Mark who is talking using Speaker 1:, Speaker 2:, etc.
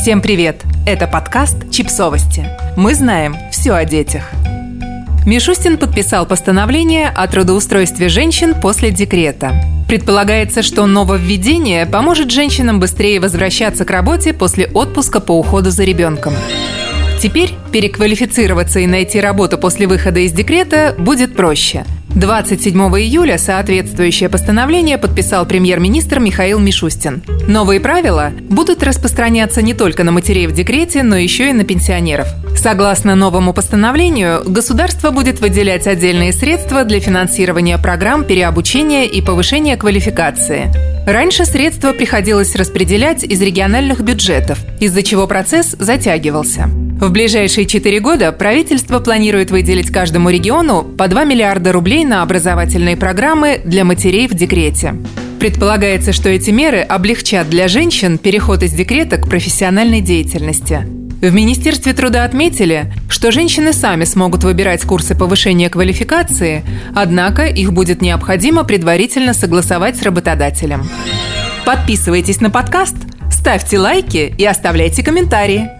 Speaker 1: Всем привет! Это подкаст «Чипсовости». Мы знаем все о детях. Мишустин подписал постановление о трудоустройстве женщин после декрета. Предполагается, что нововведение поможет женщинам быстрее возвращаться к работе после отпуска по уходу за ребенком. Теперь переквалифицироваться и найти работу после выхода из декрета будет проще. 27 июля соответствующее постановление подписал премьер-министр Михаил Мишустин. Новые правила будут распространяться не только на матерей в декрете, но еще и на пенсионеров. Согласно новому постановлению, государство будет выделять отдельные средства для финансирования программ переобучения и повышения квалификации. Раньше средства приходилось распределять из региональных бюджетов, из-за чего процесс затягивался. В ближайшие четыре года правительство планирует выделить каждому региону по 2 миллиарда рублей на образовательные программы для матерей в декрете. Предполагается, что эти меры облегчат для женщин переход из декрета к профессиональной деятельности. В Министерстве труда отметили, что женщины сами смогут выбирать курсы повышения квалификации, однако их будет необходимо предварительно согласовать с работодателем. Подписывайтесь на подкаст, ставьте лайки и оставляйте комментарии –